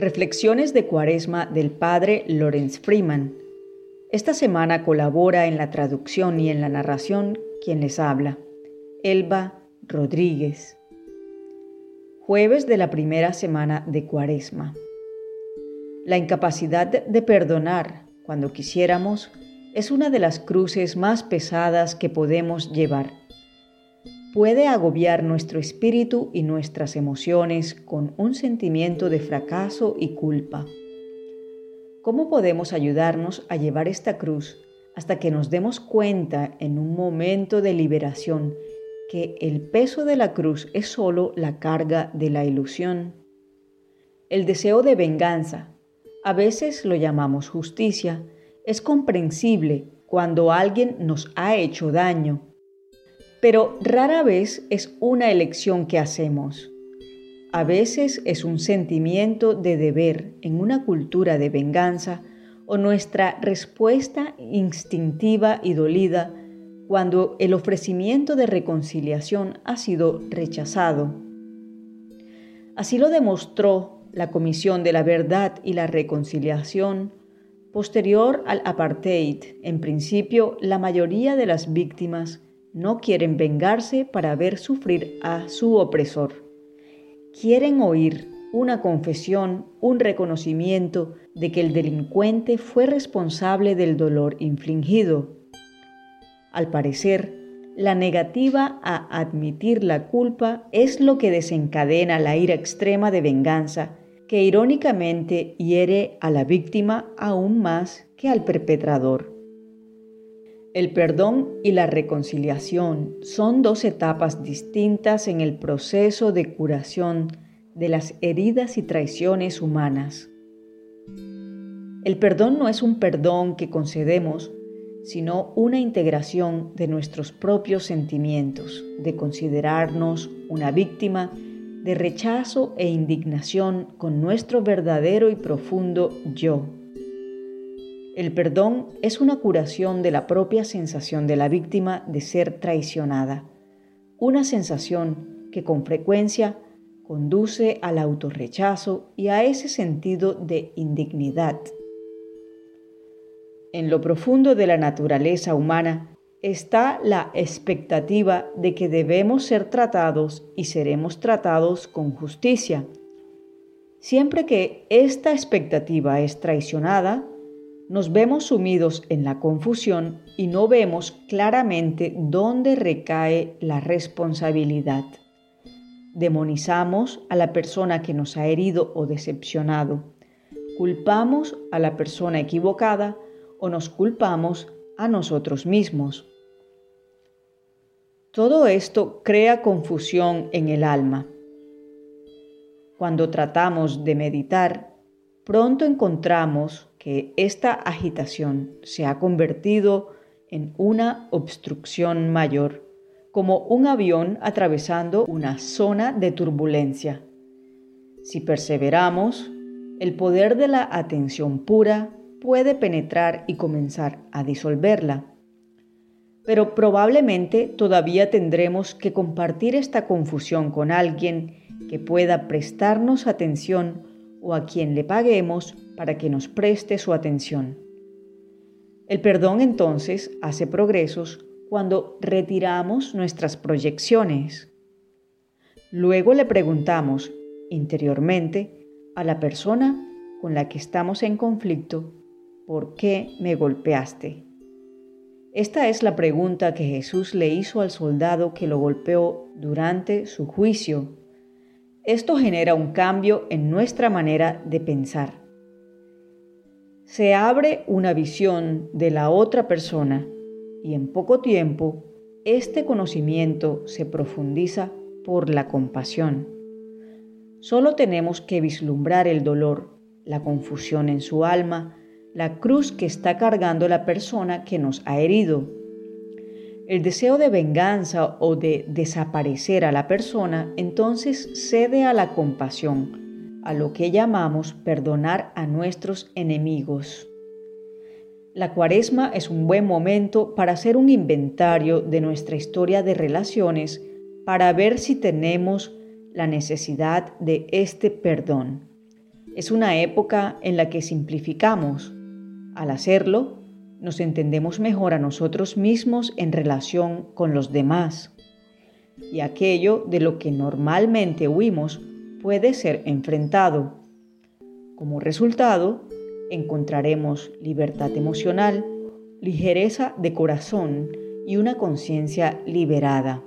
Reflexiones de Cuaresma del Padre Lorenz Freeman. Esta semana colabora en la traducción y en la narración quien les habla, Elba Rodríguez. Jueves de la primera semana de Cuaresma. La incapacidad de perdonar cuando quisiéramos es una de las cruces más pesadas que podemos llevar puede agobiar nuestro espíritu y nuestras emociones con un sentimiento de fracaso y culpa. ¿Cómo podemos ayudarnos a llevar esta cruz hasta que nos demos cuenta en un momento de liberación que el peso de la cruz es solo la carga de la ilusión? El deseo de venganza, a veces lo llamamos justicia, es comprensible cuando alguien nos ha hecho daño pero rara vez es una elección que hacemos. A veces es un sentimiento de deber en una cultura de venganza o nuestra respuesta instintiva y dolida cuando el ofrecimiento de reconciliación ha sido rechazado. Así lo demostró la Comisión de la Verdad y la Reconciliación posterior al apartheid. En principio, la mayoría de las víctimas no quieren vengarse para ver sufrir a su opresor. Quieren oír una confesión, un reconocimiento de que el delincuente fue responsable del dolor infligido. Al parecer, la negativa a admitir la culpa es lo que desencadena la ira extrema de venganza, que irónicamente hiere a la víctima aún más que al perpetrador. El perdón y la reconciliación son dos etapas distintas en el proceso de curación de las heridas y traiciones humanas. El perdón no es un perdón que concedemos, sino una integración de nuestros propios sentimientos, de considerarnos una víctima de rechazo e indignación con nuestro verdadero y profundo yo el perdón es una curación de la propia sensación de la víctima de ser traicionada, una sensación que con frecuencia conduce al autorrechazo y a ese sentido de indignidad. En lo profundo de la naturaleza humana está la expectativa de que debemos ser tratados y seremos tratados con justicia. Siempre que esta expectativa es traicionada, nos vemos sumidos en la confusión y no vemos claramente dónde recae la responsabilidad. Demonizamos a la persona que nos ha herido o decepcionado. Culpamos a la persona equivocada o nos culpamos a nosotros mismos. Todo esto crea confusión en el alma. Cuando tratamos de meditar, pronto encontramos que esta agitación se ha convertido en una obstrucción mayor, como un avión atravesando una zona de turbulencia. Si perseveramos, el poder de la atención pura puede penetrar y comenzar a disolverla. Pero probablemente todavía tendremos que compartir esta confusión con alguien que pueda prestarnos atención o a quien le paguemos para que nos preste su atención. El perdón entonces hace progresos cuando retiramos nuestras proyecciones. Luego le preguntamos interiormente a la persona con la que estamos en conflicto, ¿por qué me golpeaste? Esta es la pregunta que Jesús le hizo al soldado que lo golpeó durante su juicio. Esto genera un cambio en nuestra manera de pensar se abre una visión de la otra persona y en poco tiempo este conocimiento se profundiza por la compasión. Solo tenemos que vislumbrar el dolor, la confusión en su alma, la cruz que está cargando la persona que nos ha herido. El deseo de venganza o de desaparecer a la persona entonces cede a la compasión a lo que llamamos perdonar a nuestros enemigos. La cuaresma es un buen momento para hacer un inventario de nuestra historia de relaciones para ver si tenemos la necesidad de este perdón. Es una época en la que simplificamos. Al hacerlo, nos entendemos mejor a nosotros mismos en relación con los demás. Y aquello de lo que normalmente huimos puede ser enfrentado. Como resultado, encontraremos libertad emocional, ligereza de corazón y una conciencia liberada.